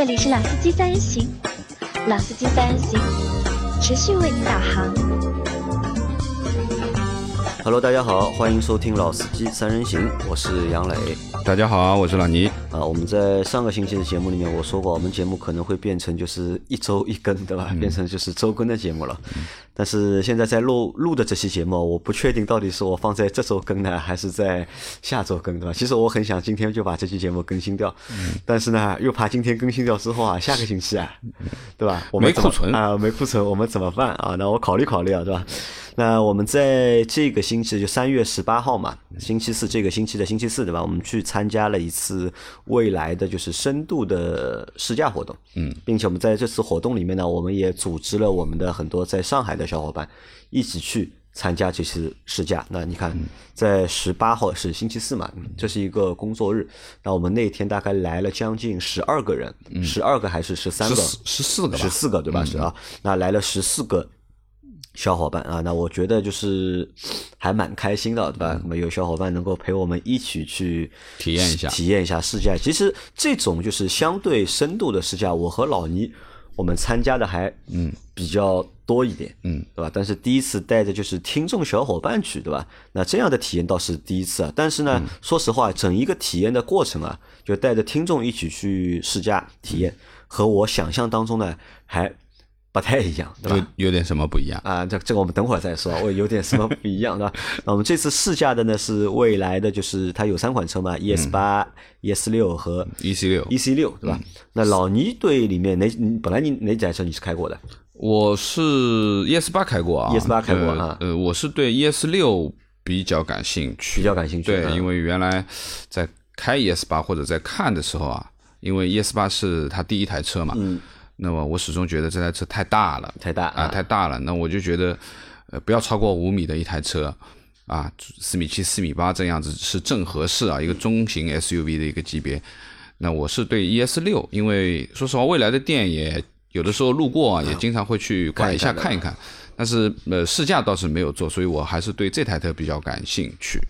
这里是老司机三人行，老司机三人行，持续为你导航。Hello，大家好，欢迎收听老司机三人行，我是杨磊。大家好，我是老倪。啊，我们在上个星期的节目里面，我说过，我们节目可能会变成就是一周一更，对吧？变成就是周更的节目了。但是现在在录录的这期节目，我不确定到底是我放在这周更呢，还是在下周更，对吧？其实我很想今天就把这期节目更新掉，但是呢，又怕今天更新掉之后啊，下个星期啊，对吧？我们没库存啊，没库存，我们怎么办啊？那我考虑考虑啊，对吧？那我们在这个星期就三月十八号嘛，星期四这个星期的星期四对吧？我们去参加了一次未来的就是深度的试驾活动，嗯，并且我们在这次活动里面呢，我们也组织了我们的很多在上海的小伙伴一起去参加这次试驾。那你看，在十八号是星期四嘛，这是一个工作日，那我们那天大概来了将近十二个人，十二个还是十三个？十十四个，十四个对吧？是啊，那来了十四个小伙伴啊，那我觉得就是还蛮开心的，对吧？那么有小伙伴能够陪我们一起去体验一下体验一下试驾。其实这种就是相对深度的试驾，我和老倪我们参加的还嗯比较多一点，嗯，对吧？但是第一次带着就是听众小伙伴去，对吧？那这样的体验倒是第一次啊。但是呢，说实话，整一个体验的过程啊，就带着听众一起去试驾体验，和我想象当中呢还不太一样，对吧？有有点什么不一样？啊，这这个我们等会儿再说，我有点什么不一样，对吧？那我们这次试驾的呢是未来的，就是它有三款车嘛，ES 八、ES 六和 E C 六 EC 六，对吧？那老倪对里面哪你本来你哪几台车你是开过的？我是 E S 八开过啊，ES 八开过呃啊呃，我是对 E S 六比较感兴趣，比较感兴趣对，嗯因为原来在开 E S 八或者在看的时候啊，因为 E S 八是它第一台车嘛，嗯，那么我始终觉得这台车太大了，太大啊，太大了，那我就觉得，呃，不要超过五米的一台车，啊，四米七、四米八这样子是正合适啊，一个中型 SUV 的一个级别。那我是对 ES 六，因为说实话，未来的店也有的时候路过啊，也经常会去逛一下看一看，但是呃试驾倒是没有做，所以我还是对这台车比较感兴趣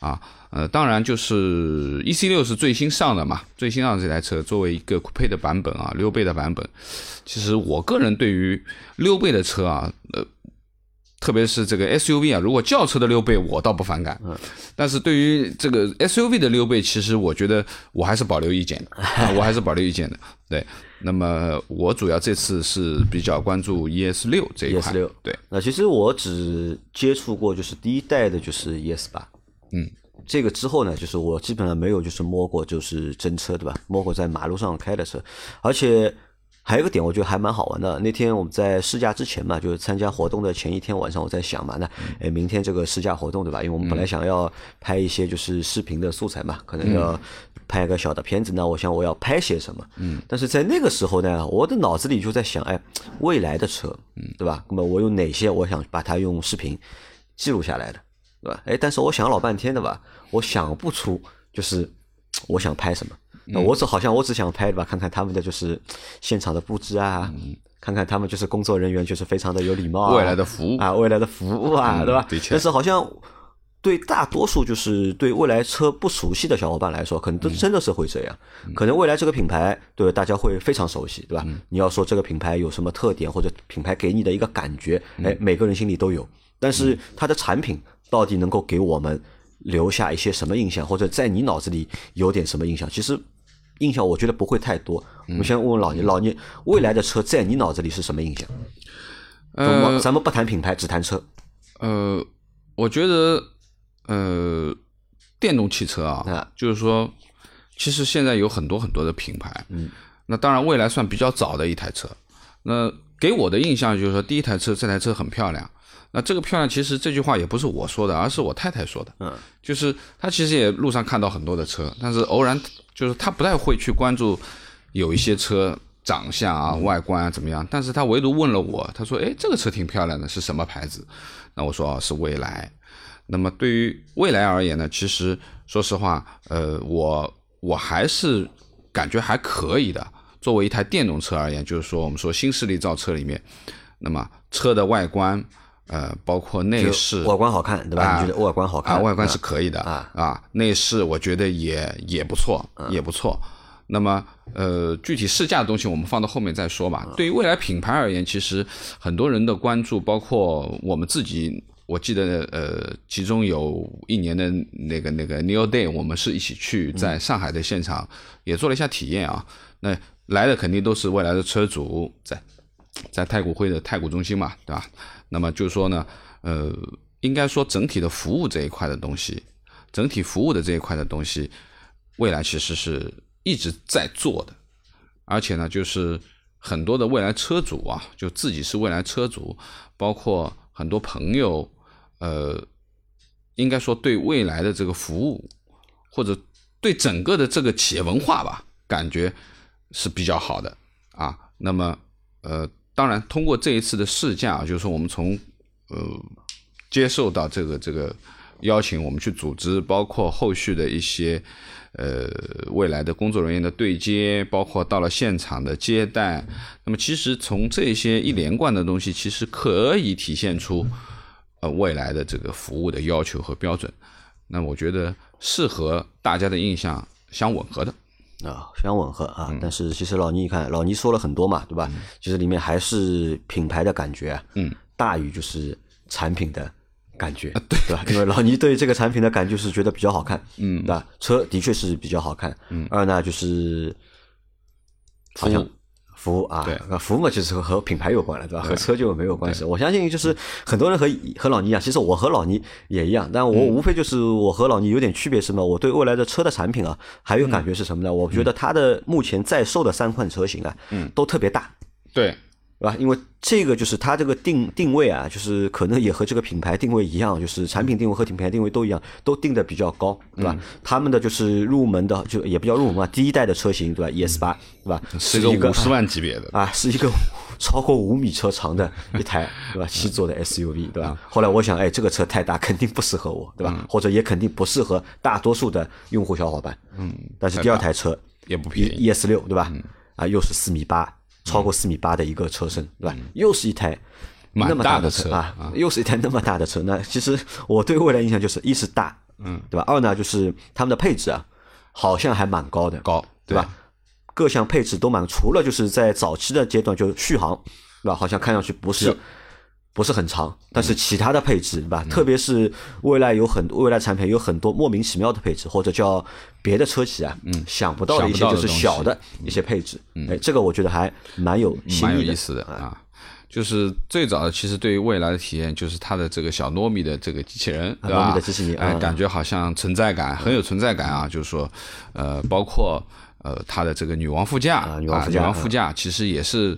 啊。呃，当然就是 EC 六是最新上的嘛，最新上的这台车作为一个酷配的版本啊，溜背的版本，其实我个人对于溜背的车啊，呃，特别是这个 SUV 啊，如果轿车的溜背我倒不反感，但是对于这个 SUV 的溜背，其实我觉得我还是保留意见的，啊我还是保留意见的。对，那么我主要这次是比较关注 ES 六这一块 ES 六对，那其实我只接触过就是第一代的，就是 ES 八，嗯，这个之后呢，就是我基本上没有就是摸过就是真车，对吧？摸过在马路上开的车，而且还有一个点，我觉得还蛮好玩的。那天我们在试驾之前嘛，就是参加活动的前一天晚上，我在想嘛，那哎，明天这个试驾活动对吧？因为我们本来想要拍一些就是视频的素材嘛，可能要拍个小的片子，那我想我要拍些什么？嗯，但是在那个时候呢，我的脑子里就在想，哎，未来的车，对吧？那么我有哪些我想把它用视频记录下来的？对吧？哎，但是我想老半天的吧，我想不出就是我想拍什么。那我只好像我只想拍吧，看看他们的就是现场的布置啊，看看他们就是工作人员就是非常的有礼貌啊，未来的服务啊，未来的服务啊，嗯对吧？但是好像对大多数就是对未来车不熟悉的小伙伴来说，可能都真的是会这样。可能未来这个品牌对大家会非常熟悉，对吧？你要说这个品牌有什么特点，或者品牌给你的一个感觉，哎，每个人心里都有。但是它的产品到底能够给我们留下一些什么印象，或者在你脑子里有点什么印象？其实印象我觉得不会太多。我们先问问老聂，老聂未来的车在你脑子里是什么印象？呃咱们不谈品牌，只谈车。呃，我觉得呃，电动汽车啊，啊就是说，其实现在有很多很多的品牌，嗯，那当然未来算比较早的一台车，那给我的印象就是说，第一台车这台车很漂亮。那这个漂亮，其实这句话也不是我说的，而是我太太说的。嗯，就是她其实也路上看到很多的车，但是偶然就是她不太会去关注有一些车长相啊、外观啊怎么样，但是她唯独问了我，她说：“哎，这个车挺漂亮的，是什么牌子？”那我说：“哦，是蔚来。”那么对于蔚来而言呢，其实说实话，呃，我我还是感觉还可以的。作为一台电动车而言，就是说我们说新势力造车里面，那么车的外观，呃，包括内饰，外观好看，对吧？啊你觉得外观好看？啊，外观是可以的啊啊，内饰我觉得也也不错，也不错。那么，呃，具体试驾的东西我们放到后面再说吧。对于未来品牌而言，其实很多人的关注，包括我们自己，我记得，呃，其中有一年的那个那个 New Day，我们是一起去在上海的现场也做了一下体验啊。那来的肯定都是未来的车主，在在太古汇的太古中心嘛，对吧？那么就是说呢，呃，应该说整体的服务这一块的东西，整体服务的这一块的东西，未来其实是。一直在做的，而且呢，就是很多的未来车主啊，就自己是未来车主，包括很多朋友，呃，应该说对未来的这个服务，或者对整个的这个企业文化吧，感觉是比较好的啊。那么，呃，当然通过这一次的试驾，就是说我们从呃接受到这个这个邀请，我们去组织，包括后续的一些。呃，未来的工作人员的对接，包括到了现场的接待，那么其实从这些一连贯的东西，其实可以体现出呃未来的这个服务的要求和标准。那我觉得是和大家的印象相吻合的啊，非常吻合啊。但是其实老倪，你看老倪说了很多嘛，对吧？其实里面还是品牌的感觉，嗯，大于就是产品的。感觉对对吧？因为老倪对这个产品的感觉是觉得比较好看，嗯，对吧？车的确是比较好看，嗯。二呢就是服务服务啊，对，服务嘛，就是和品牌有关了，对吧？和车就没有关系。我相信就是很多人和和老倪一样，其实我和老倪也一样，但我无非就是我和老倪有点区别是什么？我对未来的车的产品啊，还有感觉是什么呢？我觉得它的目前在售的三款车型啊，嗯，都特别大，对。对吧？因为这个就是它这个定定位啊，就是可能也和这个品牌定位一样，就是产品定位和品牌定位都一样，都定的比较高，对吧？他们的就是入门的，就也不叫入门嘛，第一代的车型，对吧？ES 八，对吧？是一个五十万级别的啊，是一个超过五米车长的一台，对吧？七座的 SUV，对吧？后来我想，哎，这个车太大，肯定不适合我，对吧？或者也肯定不适合大多数的用户小伙伴。嗯。但是第二台车也不便宜，ES 六，对吧？啊，又是四米八。超过四米八的一个车身，对吧？又是一台那么大的车啊，又是一台那么大的车。那其实我对未来印象就是，一是大，嗯，对吧？二呢，就是他们的配置啊，好像还蛮高的，高，对吧？各项配置都蛮，除了就是在早期的阶段就续航，对吧？好像看上去不是。不是很长，但是其他的配置，对吧？特别是未来有很多未来产品有很多莫名其妙的配置，或者叫别的车企啊，嗯，想不到的一些就是小的一些配置，哎，这个我觉得还蛮有蛮有意思的啊。就是最早的，其实对于未来的体验，就是它的这个小糯米的这个机器人，对吧？糯米的机器人，哎，感觉好像存在感很有存在感啊。就是说，呃，包括呃它的这个女王副驾，女王副驾，女王副驾其实也是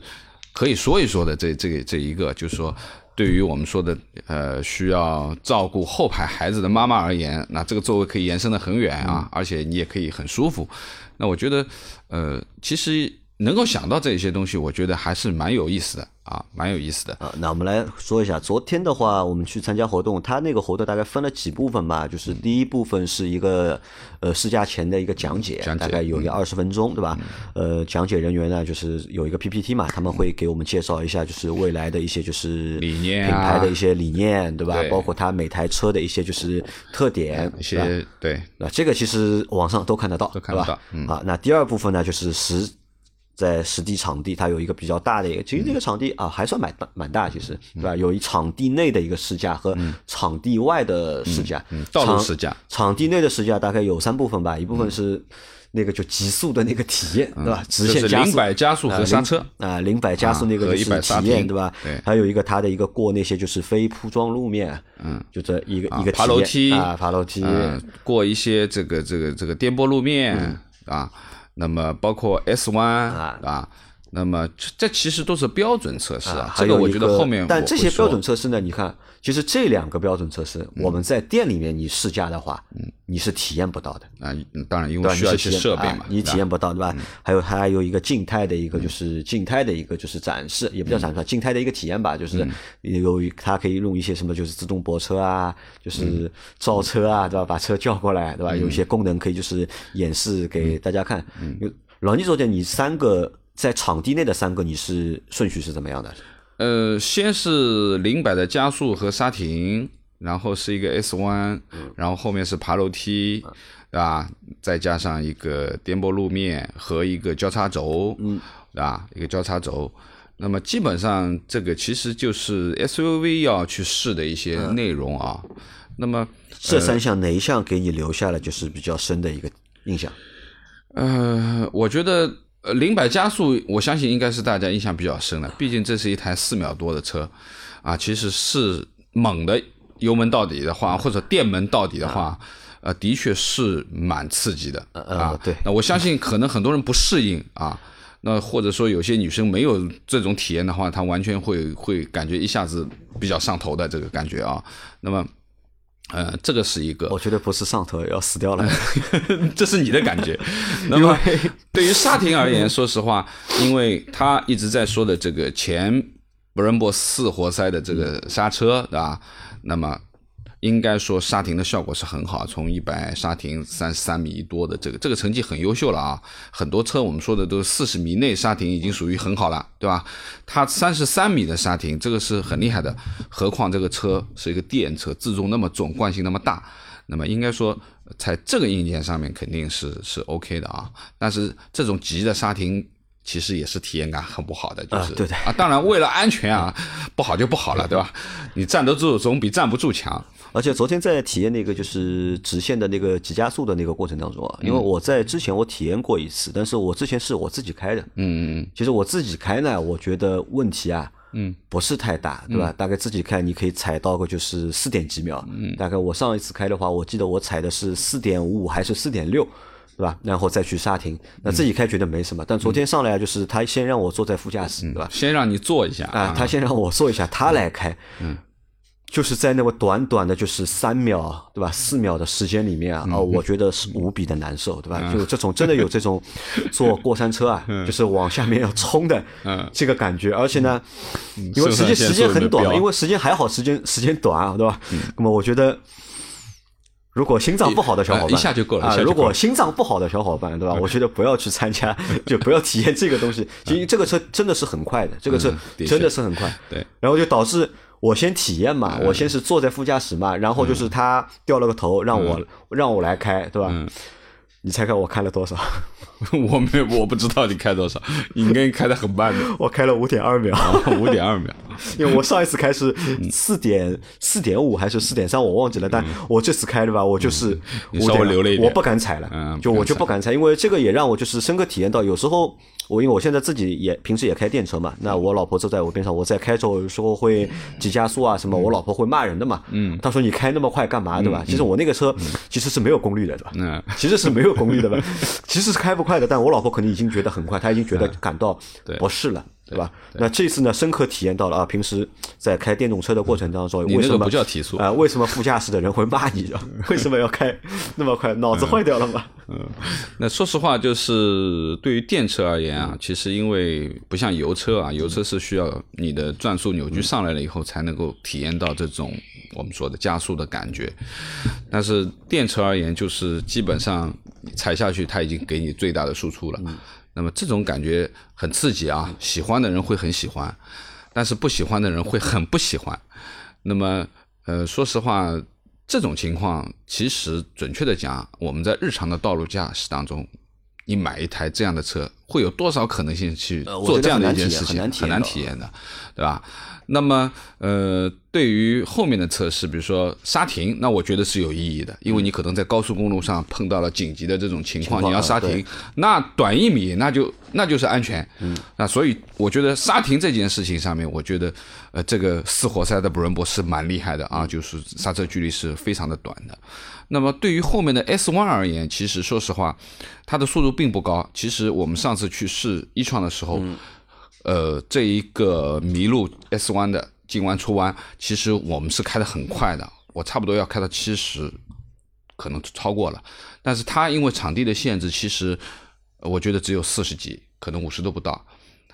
可以说一说的。这这这一个，就是说。对于我们说的，呃，需要照顾后排孩子的妈妈而言，那这个座位可以延伸的很远啊，而且你也可以很舒服。那我觉得，呃，其实能够想到这些东西，我觉得还是蛮有意思的。啊，蛮有意思的啊。那我们来说一下，昨天的话，我们去参加活动，它那个活动大概分了几部分吧。就是第一部分是一个呃试驾前的一个讲解，大概有一二十分钟，对吧？呃，讲解人员呢，就是有一个 PPT 嘛，他们会给我们介绍一下，就是未来的一些就是理念、品牌的一些理念，对吧？包括它每台车的一些就是特点，一些对。那这个其实网上都看得到，都看得到。啊，那第二部分呢，就是实。在实地场地，它有一个比较大的一个，其实这个场地啊还算蛮大蛮大，其实对吧？有一场地内的一个试驾和场地外的试驾，道路试驾。场地内的试驾大概有三部分吧，一部分是那个就极速的那个体验，对吧？直线加速、零百加速和刹车啊，零百加速那个就是体验，对吧？对。还有一个它的一个过那些就是非铺装路面，嗯，就这一个一个爬楼梯啊，爬楼梯，过一些这个这个这个颠簸路面啊。那么包括 S 弯啊，那么这这其实都是标准测试啊。这个我觉得后面，但这些标准测试呢，你看。其实这两个标准测试，我们在店里面你试驾的话，你是体验不到的啊。当然，因为需要一些设备嘛，你体验不到对吧？还有它还有一个静态的一个就是静态的一个就是展示，也不叫展示，静态的一个体验吧。就是由于它可以用一些什么，就是自动泊车啊，就是造车啊，对吧？把车叫过来，对吧？有一些功能可以就是演示给大家看。嗯老倪昨天你三个在场地内的三个，你是顺序是怎么样的？呃，先是零百的加速和刹停，然后是一个 S 弯，然后后面是爬楼梯，对吧？再加上一个颠簸路面和一个交叉轴，嗯，对吧？一个交叉轴。那么基本上这个其实就是 SUV 要去试的一些内容啊。那么这三项哪一项给你留下了就是比较深的一个印象？呃，我觉得呃零百加速，我相信应该是大家印象比较深的，毕竟这是一台四秒多的车啊，其实是猛的油门到底的话，或者电门到底的话，呃，的确是蛮刺激的啊。对，那我相信可能很多人不适应啊。那或者说有些女生没有这种体验的话，她完全会会感觉一下子比较上头的这个感觉啊。那么，呃，这个是一个，我觉得不是上头要死掉了，这是你的感觉。那么对于刹停而言，说实话，因为他一直在说的这个前 Brembo 四活塞的这个刹车，对吧？那么。应该说刹停的效果是很好，从一百刹停三十三米多的这个这个成绩很优秀了啊！很多车我们说的都四十米内刹停已经属于很好了，对吧？它三十三米的刹停，这个是很厉害的。何况这个车是一个电车，自重那么重，惯性那么大，那么应该说在这个硬件上面肯定是是 OK 的啊。但是这种急的刹停。其实也是体验感很不好的，就是对的啊。当然，为了安全啊，不好就不好了，对吧？你站得住总比站不住强。而且昨天在体验那个就是直线的那个急加速的那个过程当中啊，因为我在之前我体验过一次，但是我之前是我自己开的，嗯嗯其实我自己开呢，我觉得问题啊，嗯，不是太大，对吧？大概自己开你可以踩到个就是四点几秒，嗯，大概我上一次开的话，我记得我踩的是四点五五还是四点六。对吧？然后再去刹停，那自己开觉得没什么。但昨天上来就是他先让我坐在副驾驶，对吧？先让你坐一下啊，他先让我坐一下，他来开。嗯，就是在那么短短的，就是三秒，对吧？四秒的时间里面啊，哦，我觉得是无比的难受，对吧？就这种真的有这种坐过山车啊，就是往下面要冲的这个感觉，而且呢，因为时间时间很短，因为时间还好，时间时间短啊，对吧？那么我觉得。如果心脏不好的小伙伴，一下就够了。如果心脏不好的小伙伴，对吧？我觉得不要去参加，就不要体验这个东西。其实这个车真的是很快的，这个车真的是很快。对，然后就导致我先体验嘛，我先是坐在副驾驶嘛，然后就是他掉了个头，让我让我来开，对吧？你猜猜我开了多少？我没，我不知道你开多少，你应该开的很慢的。我开了五点二秒，五点二秒。因为我上一次开是四点四点五还是四点三，我忘记了。但我这次开的吧，我就是稍微留了一点，我不敢踩了，就我就不敢踩，因为这个也让我就是深刻体验到，有时候我因为我现在自己也平时也开电车嘛，那我老婆坐在我边上，我在开时候有时候会急加速啊什么，我老婆会骂人的嘛。嗯，她说你开那么快干嘛，对吧？其实我那个车其实是没有功率的，对吧？嗯，其实是没有功率的吧？其实是开不快的，但我老婆可能已经觉得很快，她已经觉得感到不适了，对吧？那这次呢，深刻体验到了啊！平时在开电动车的过程当中，为什么不叫提速啊？为什么副驾驶的人会骂你？为什么要开那么快？脑子坏掉了吗？嗯，那说实话，就是对于电车而言啊，其实因为不像油车啊，油车是需要你的转速扭矩上来了以后，才能够体验到这种我们说的加速的感觉。但是电车而言，就是基本上。踩下去，它已经给你最大的输出了。那么这种感觉很刺激啊！喜欢的人会很喜欢，但是不喜欢的人会很不喜欢。那么，呃，说实话，这种情况其实准确的讲，我们在日常的道路驾驶当中，你买一台这样的车，会有多少可能性去做这样的一件事情？很难体验的，对吧？那么，呃，对于后面的测试，比如说刹停，那我觉得是有意义的，因为你可能在高速公路上碰到了紧急的这种情况，你要刹停，那短一米，那就那就是安全。嗯，那所以我觉得刹停这件事情上面，我觉得，呃，这个四活塞的布伦博是蛮厉害的啊，就是刹车距离是非常的短的。那么对于后面的 S One 而言，其实说实话，它的速度并不高。其实我们上次去试一创的时候。呃，这一个麋鹿 S 弯的进弯出弯，其实我们是开的很快的，我差不多要开到七十，可能超过了。但是它因为场地的限制，其实我觉得只有四十几，可能五十都不到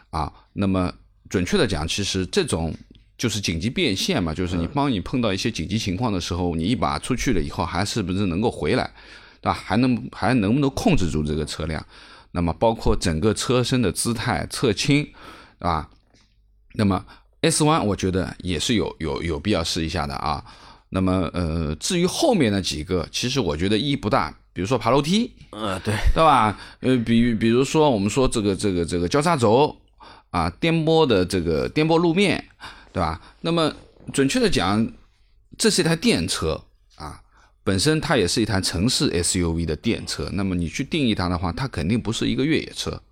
啊。那么准确的讲，其实这种就是紧急变线嘛，就是你帮你碰到一些紧急情况的时候，你一把出去了以后，还是不是能够回来，对吧？还能还能不能控制住这个车辆？那么包括整个车身的姿态、侧倾。啊，那么 S 弯我觉得也是有有有必要试一下的啊。那么呃，至于后面的几个，其实我觉得意义不大。比如说爬楼梯，呃，对，对吧？呃，比比如说我们说这个这个这个交叉轴啊，颠簸的这个颠簸路面，对吧？那么准确的讲，这是一台电车啊，本身它也是一台城市 SUV 的电车。那么你去定义它的话，它肯定不是一个越野车，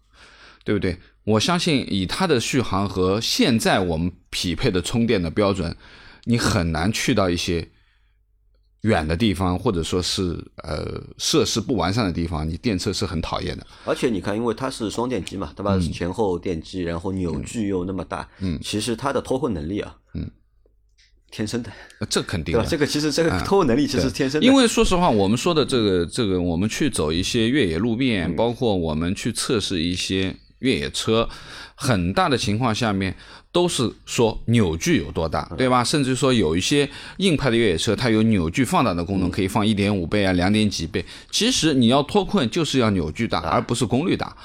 对不对？我相信以它的续航和现在我们匹配的充电的标准，你很难去到一些。远的地方，或者说是呃设施不完善的地方，你电车是很讨厌的。而且你看，因为它是双电机嘛，对吧？前后电机，然后扭矩又那么大，嗯，其实它的脱困能力啊，嗯，天生的，这肯定的。这个其实这个脱困能力其实天生的。因为说实话，我们说的这个这个，我们去走一些越野路面，包括我们去测试一些越野车，很大的情况下面。都是说扭矩有多大，对吧？甚至说有一些硬派的越野车，它有扭矩放大的功能，可以放一点五倍啊，两点几倍。其实你要脱困，就是要扭矩大，而不是功率大。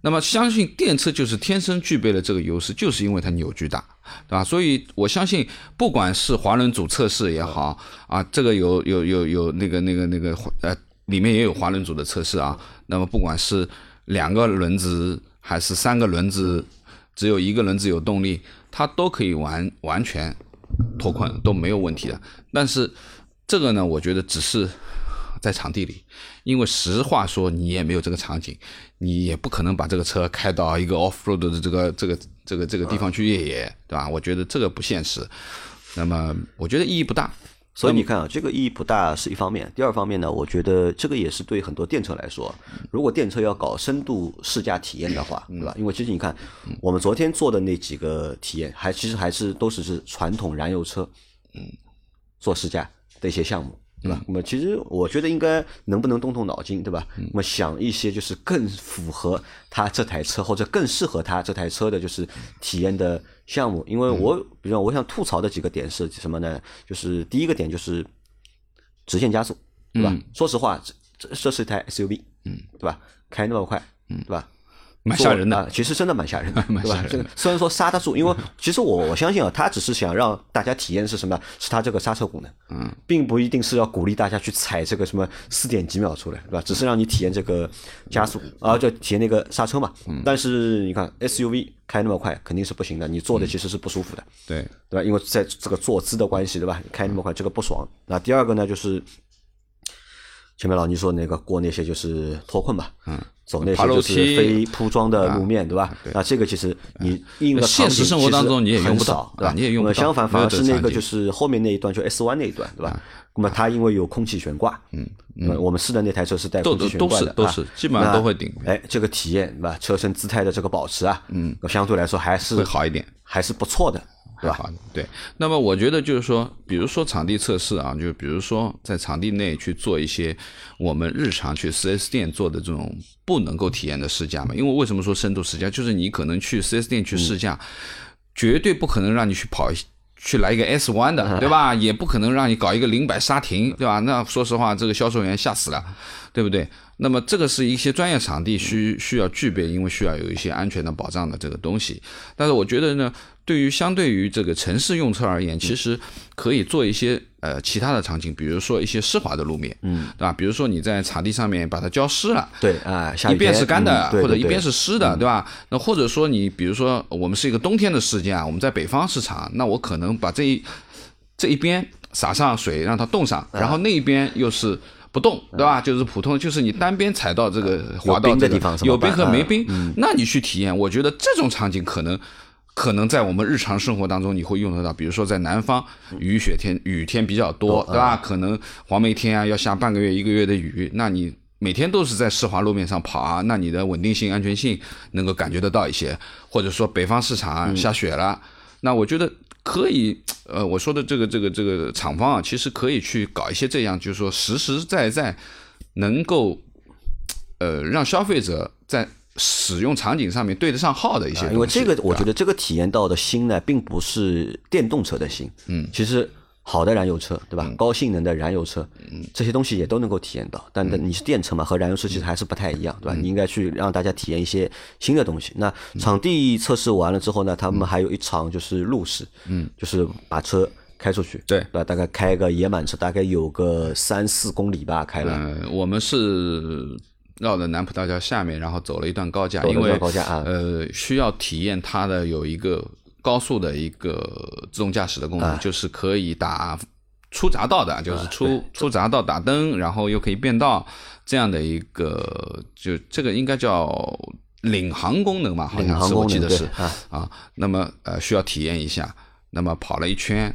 那么相信电车就是天生具备了这个优势，就是因为它扭矩大，对吧？所以我相信，不管是滑轮组测试也好啊，这个有有有有那个那个那个呃，里面也有滑轮组的测试啊。那么不管是两个轮子还是三个轮子。只有一个轮子有动力，它都可以完完全脱困都没有问题的。但是这个呢，我觉得只是在场地里，因为实话说，你也没有这个场景，你也不可能把这个车开到一个 off road 的这个这个这个这个地方去越野，对吧？我觉得这个不现实。那么我觉得意义不大。所以你看啊，这个意义不大是一方面。第二方面呢，我觉得这个也是对很多电车来说，如果电车要搞深度试驾体验的话，对吧？因为其实你看，我们昨天做的那几个体验，还其实还是都是是传统燃油车，嗯，做试驾的一些项目。对吧？那么其实我觉得应该能不能动动脑筋，对吧？那么想一些就是更符合他这台车或者更适合他这台车的，就是体验的项目。因为我比如我想吐槽的几个点是什么呢？就是第一个点就是直线加速，对吧？说实话，这这是一台 SUV，嗯，对吧？开那么快，嗯，对吧？蛮吓人的，其实真的蛮吓人的，对吧？这个虽然说刹得住，因为其实我我相信啊，他只是想让大家体验是什么？是他这个刹车功能，嗯，并不一定是要鼓励大家去踩这个什么四点几秒出来，对吧？只是让你体验这个加速，啊，就体验那个刹车嘛。但是你看 SUV 开那么快肯定是不行的，你坐的其实是不舒服的，对对吧？因为在这个坐姿的关系，对吧？开那么快这个不爽。那第二个呢，就是前面老倪说那个过那些就是脱困吧，嗯。走那些就是非铺装的路面，对吧？那这个其实你应用现实生活当中你也用不到，对吧？你也用不到。相反，反而是那个就是后面那一段，就 S 弯那一段，对吧？那么它因为有空气悬挂，嗯，我们试的那台车是带空气悬挂的，都是都是基本上都会顶。哎，这个体验，对吧？车身姿态的这个保持啊，嗯，相对来说还是会好一点，还是不错的。对吧？对，那么我觉得就是说，比如说场地测试啊，就比如说在场地内去做一些我们日常去 4S 店做的这种不能够体验的试驾嘛。因为为什么说深度试驾？就是你可能去 4S 店去试驾，绝对不可能让你去跑去来一个 S 弯的，对吧？也不可能让你搞一个零百刹停，对吧？那说实话，这个销售员吓死了，对不对？那么这个是一些专业场地需需要具备，因为需要有一些安全的保障的这个东西。但是我觉得呢。对于相对于这个城市用车而言，其实可以做一些呃其他的场景，比如说一些湿滑的路面，嗯，对吧？比如说你在场地上面把它浇湿了，对啊，一边是干的或者一边是湿的，对吧？那或者说你比如说我们是一个冬天的事件啊，我们在北方市场，那我可能把这一这一边撒上水让它冻上，然后那一边又是不动，对吧？就是普通，就是你单边踩到这个滑道的地方，有冰和没冰，那你去体验，我觉得这种场景可能。可能在我们日常生活当中你会用得到，比如说在南方雨雪天雨天比较多，对吧？可能黄梅天啊要下半个月一个月的雨，那你每天都是在湿滑路面上跑啊，那你的稳定性、安全性能够感觉得到一些。或者说北方市场下雪了，那我觉得可以，呃，我说的这个这个这个厂方啊，其实可以去搞一些这样，就是说实实在在能够，呃，让消费者在。使用场景上面对得上号的一些，因为这个我觉得这个体验到的心呢，并不是电动车的心，嗯，其实好的燃油车，对吧？高性能的燃油车，嗯，这些东西也都能够体验到。但你是电车嘛，和燃油车其实还是不太一样，对吧？你应该去让大家体验一些新的东西。那场地测试完了之后呢，他们还有一场就是路试，嗯，就是把车开出去，对对吧？大概开个野满车，大概有个三四公里吧，开了。嗯，我们是绕着南浦大桥下面，然后走了一段高架，一段因为高架啊呃，需要体验它的有一个高速的一个自动驾驶的功能，啊。就是可以打出匝道的，就是出、出匝道打灯，然后又可以变道这样的一个，就这个应该叫领航功能吧，好像是我记得是啊。啊。那么呃，需要体验一下，那么跑了一圈，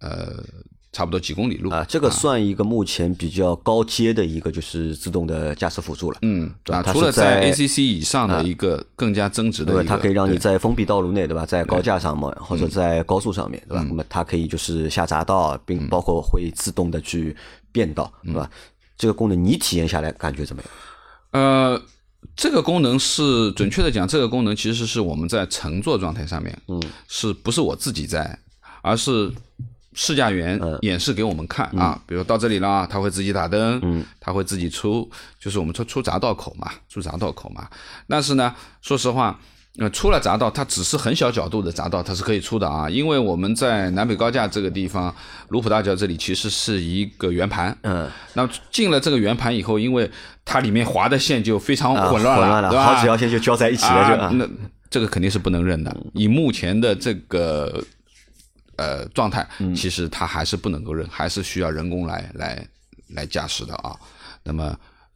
呃，差不多几公里路。啊，这个算一个目前比较高阶的一个就是自动的驾驶辅助了。嗯，啊，对除了在啊 ACC 以上的一个更加增值的一个，因为它可以让你在封闭道路内，对吧？在高架上嘛，或者在高速上面，对吧？那么它可以就是下匝道，并包括会自动的去变道，对吧？这个功能你体验下来感觉怎么样？呃，这个功能是准确的讲，这个功能其实是我们在乘坐状态上面，嗯，是不是我自己在，而是试驾员嗯演示给我们看啊，比如到这里了，他会自己打灯，嗯，他会自己出，就是我们说出匝道口嘛，出匝道口嘛。但是呢，说实话。呃，出了匝道，它只是很小角度的匝道，它是可以出的啊。因为我们在南北高架这个地方，卢浦大桥这里其实是一个圆盘，嗯，那进了这个圆盘以后，因为它里面划的线就非常啊混乱了，混乱了，对吧？好几条线就交在一起了，就那这个肯定是不能认的。以目前的这个呃状态，嗯其实它还是不能够认，还是需要人工来来来驾驶的啊。那么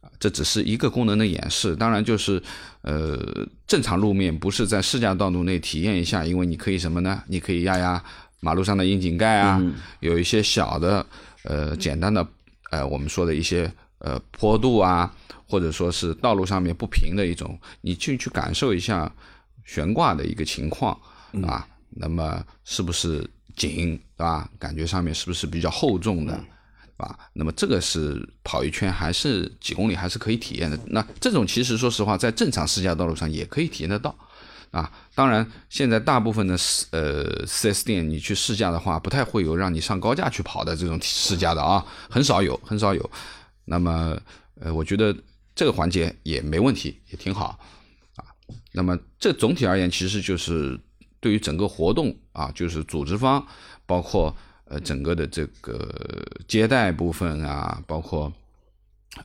呃这只是一个功能的演示，当然就是呃正常路面不是在试驾道路内体验一下，因为你可以什么呢？你可以压压马路上的窨井盖啊，有一些小的呃简单的呃我们说的一些呃坡度啊，或者说是道路上面不平的一种，你进去感受一下悬挂的一个情况啊，那么是不是紧对吧？感觉上面是不是比较厚重的？对吧，那么这个是跑一圈还是几公里还是可以体验的。那这种其实说实话，在正常试驾道路上也可以体验得到。啊，当然，现在大部分的四呃四 S 店，你去试驾的话，不太会有让你上高架去跑的这种试驾的啊，很少有，很少有。那么，呃，我觉得这个环节也没问题，也挺好啊。那么，这总体而言，其实就是对于整个活动啊，就是组织方，包括呃整个的这个接待部分啊，包括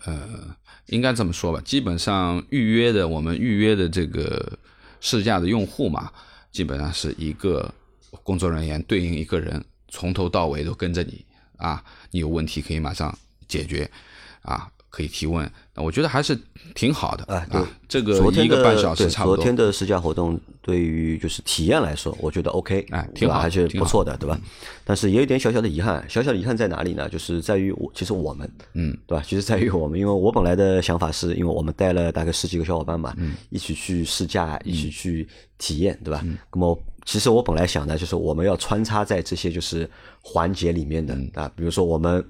呃，应该这么说吧，基本上预约的我们预约的这个试驾的用户嘛，基本上是一个工作人员对应一个人，从头到尾都跟着你啊，你有问题可以马上解决啊，可以提问。那我觉得还是挺好的啊对这个昨天的一个半小时对差不多。昨天的试驾活动对于就是体验来说，我觉得 OK，哎挺好还是不错的，对吧？但是也有点小小的遗憾，小小的遗憾在哪里呢？就是在于我，其实我们，嗯，对吧？其实在于我们，因为我本来的想法是因为我们带了大概十几个小伙伴嘛，嗯一起去试驾，一起去体验，对吧？那么其实我本来想的就是我们要穿插在这些就是环节里面的嗯啊，比如说我们。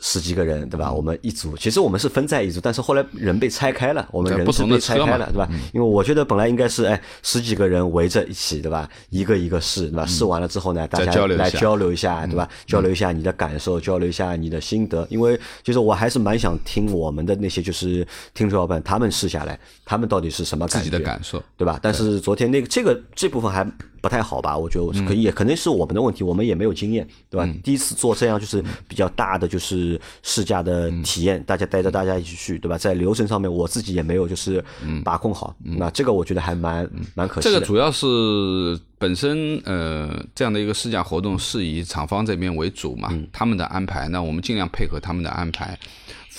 十几个人，对吧？我们一组，其实我们是分在一组，但是后来人被拆开了，我们人是被拆开了，对吧？因为我觉得本来应该是哎十几个人围着一起，对吧？一个一个试，对吧？试完了之后呢，大家来交流一下，对吧？交流一下你的感受，交流一下你的心得，因为就是我还是蛮想听我们的那些就是听众伙伴他们试下来，他们到底是什么感觉，自己的感受，对吧？但是昨天那个这个这部分还不太好吧？我觉得可以，也可能是我们的问题，我们也没有经验，对吧？第一次做这样就是比较大的就是试驾的体验，大家带着大家一起去，对吧？在流程上面我自己也没有就是把控好，那这个我觉得还蛮蛮可惜的。这个主要是本身呃这样的一个试驾活动是以厂方这边为主嘛，嗯他们的安排，那我们尽量配合他们的安排，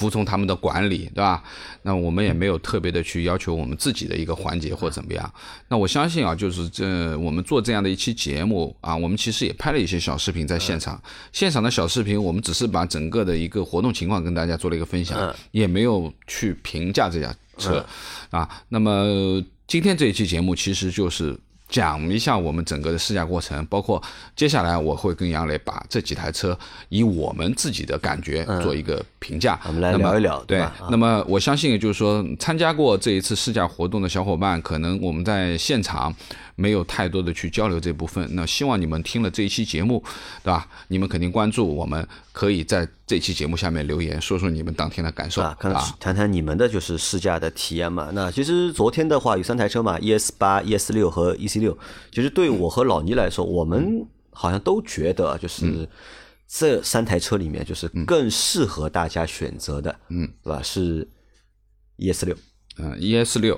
服从他们的管理，对吧？那我们也没有特别的去要求我们自己的一个环节或怎么样。那我相信啊，就是这我们做这样的一期节目啊，我们其实也拍了一些小视频在现场，现场的小视频我们只是把整个的一个活动情况跟大家做了一个分享，也没有去评价这辆车啊。那么今天这一期节目其实就是。讲一下我们整个的试驾过程，包括接下来我会跟杨磊把这几台车以我们自己的感觉做一个评价，我们来聊一聊对那么我相信，就是说参加过这一次试驾活动的小伙伴，可能我们在现场没有太多的去交流这部分。那希望你们听了这一期节目，对吧？你们肯定关注我们，可以在这期节目下面留言，说说你们当天的感受啊，看啊。谈谈你们的就是试驾的体验嘛。那其实昨天的话有三台车嘛，ES 八、ES 六和 EC 六。其实对我和老倪来说，我们好像都觉得就是这三台车里面，就是更适合大家选择的，嗯，对吧？是 ES 六，嗯，ES 六，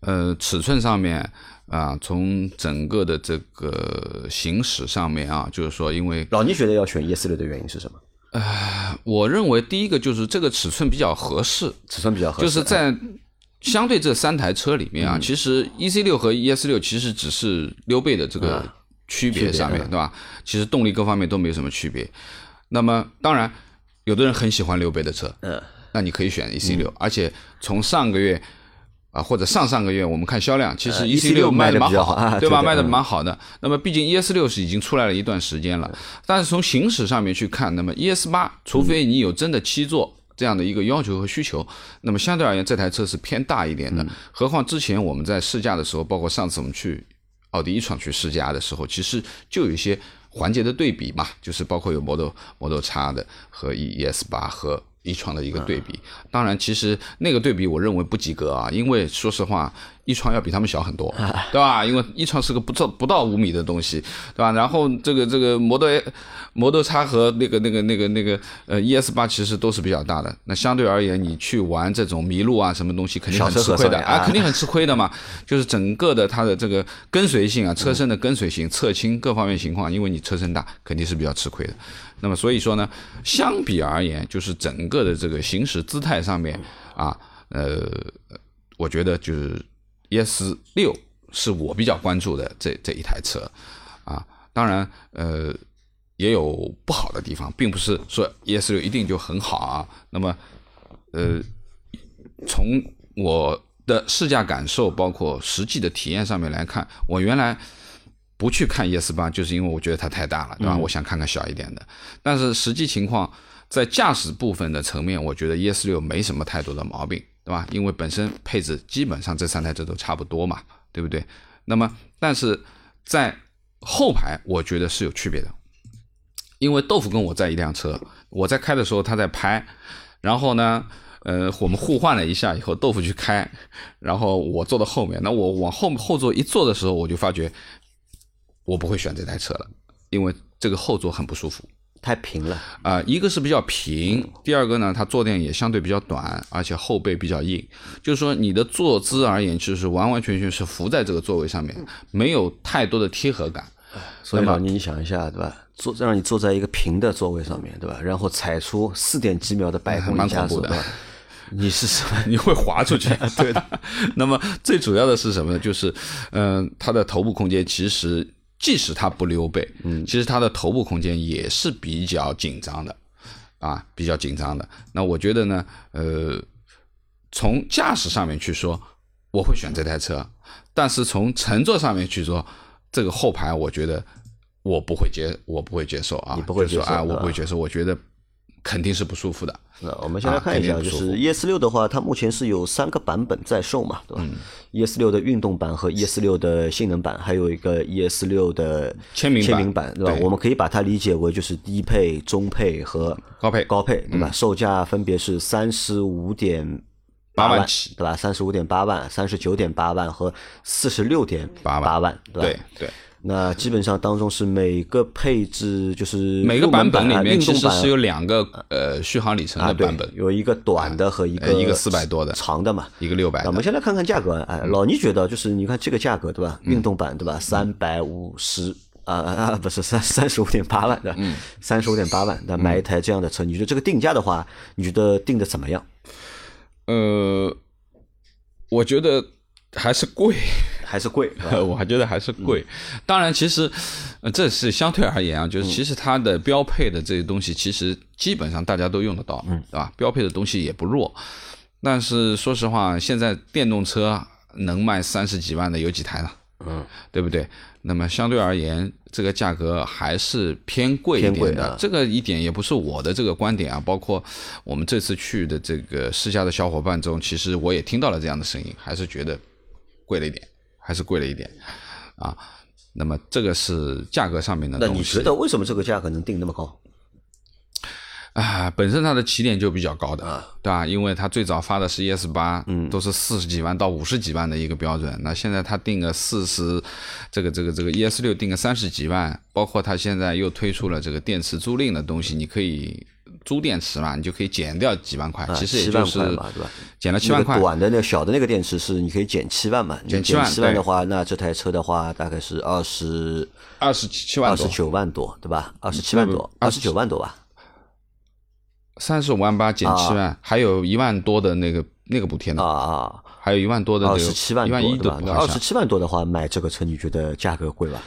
呃，尺寸上面啊，从整个的这个行驶上面啊，就是说，因为老倪觉得要选 ES 六的原因是什么？我认为第一个就是这个尺寸比较合适，尺寸比较合适，就是在相对这三台车里面啊，其实 EC 六和 ES 六其实只是溜背的这个区别上面，对吧？其实动力各方面都没有什么区别。那么当然，有的人很喜欢溜背的车，嗯，那你可以选 EC 六，而且从上个月。啊，或者上上个月我们看销量，其实 EC 六卖的蛮好，对吧？卖的蛮好的。那么毕竟 ES 六是已经出来了一段时间了，但是从行驶上面去看，那么 ES 八，除非你有真的七座这样的一个要求和需求，那么相对而言这台车是偏大一点的。何况之前我们在试驾的时候，包括上次我们去奥迪一创去试驾的时候，其实就有一些环节的对比嘛，就是包括有 Model Model X 的和 ES 八和。一创的一个对比，当然，其实那个对比我认为不及格啊，因为说实话，一创要比他们小很多，对吧？因为一创是个不到不到五米的东西，对吧？然后这个这个摩托摩托叉和那个那个那个那个呃 ES 八其实都是比较大的，那相对而言，你去玩这种麋鹿啊什么东西，肯定很吃亏的啊，肯定很吃亏的嘛。就是整个的它的这个跟随性啊，车身的跟随性、侧倾各方面情况，因为你车身大，肯定是比较吃亏的。那么所以说呢，相比而言，就是整个的这个行驶姿态上面啊，呃，我觉得就是 ES 六是我比较关注的这这一台车啊。当然，呃，也有不好的地方，并不是说 ES 六一定就很好啊。那么，呃，从我的试驾感受，包括实际的体验上面来看，我原来。不去看 ES 八，就是因为我觉得它太大了，对吧？我想看看小一点的。但是实际情况，在驾驶部分的层面，我觉得 ES 六没什么太多的毛病，对吧？因为本身配置基本上这三台车都差不多嘛，对不对？那么，但是在后排，我觉得是有区别的。因为豆腐跟我在一辆车，我在开的时候他在拍，然后呢，呃，我们互换了一下以后，豆腐去开，然后我坐到后面。那我往后后座一坐的时候，我就发觉。我不会选这台车了，因为这个后座很不舒服，太平了啊。一个是比较平，第二个呢，它坐垫也相对比较短，而且后背比较硬。就是说，你的坐姿而言，就是完完全全是浮在这个座位上面，没有太多的贴合感。所以嘛，你想一下，对吧？坐让你坐在一个平的座位上面，对吧？然后踩出四点几秒的百公里加速，的。你是什么？你会滑出去？对的。那么最主要的是什么呢？就是，嗯，它的头部空间其实。即使他不溜背，嗯，其实他的头部空间也是比较紧张的，啊，比较紧张的。那我觉得呢，呃，从驾驶上面去说，我会选这台车，但是从乘坐上面去说，这个后排我觉得我不会接，我不会接受啊，你不会接受啊，我不会接受，我觉得。肯定是不舒服的。那我们先来看一下，就是 ES 六的话，它目前是有三个版本在售嘛，对吧？ES 六的运动版和 ES 六的性能版，还有一个 ES 六的签名签名版，对吧？我们可以把它理解为就是低配、中配和高配，高配对吧？售价分别是三十五点八万起，对吧？三十五点八万、三十九点八万和四十六点八万，对吧？对。那基本上当中是每个配置就是每个版本里面其实是有两个呃续航里程的版本，有一个短的和一个一个四百多的长的嘛，一个六百。我们先来看看价格，哎，老倪觉得就是你看这个价格对吧？运动版对吧？三百五十啊啊不是三三十五点八万的，三十五点八万，那买一台这样的车，你觉得这个定价的话，你觉得定的怎么样？呃，我觉得还是贵。还是贵，我还觉得还是贵。当然，其实这是相对而言啊，就是其实它的标配的这些东西，其实基本上大家都用得到，对吧？标配的东西也不弱。但是说实话，现在电动车能卖三十几万的有几台呢？嗯，对不对？那么相对而言，这个价格还是偏贵一点的。这个一点也不是我的这个观点啊，包括我们这次去的这个试驾的小伙伴中，其实我也听到了这样的声音，还是觉得贵了一点。还是贵了一点，啊，那么这个是价格上面的东西。那你觉得为什么这个价格能定那么高？啊，本身它的起点就比较高的，对吧？因为它最早发的是 ES 八，嗯，都是四十几万到五十几万的一个标准。那现在它定个四十，这个这个这个 ES 六定个三十几万，包括它现在又推出了这个电池租赁的东西，你可以租电池嘛，你就可以减掉几万块，其实也就是嘛，对吧？减了七万块。短的那小的那个电池是你可以减七万嘛？减七万，七万的话，那这台车的话大概是二十二十七万二十九万多，对吧？二十七万多，二十九万多吧。三十五万八减七万，还有一万多的那个那个补贴呢啊啊，还有一万多的二十七万一万一对吧？二十七万多的话，买这个车你觉得价格贵吧？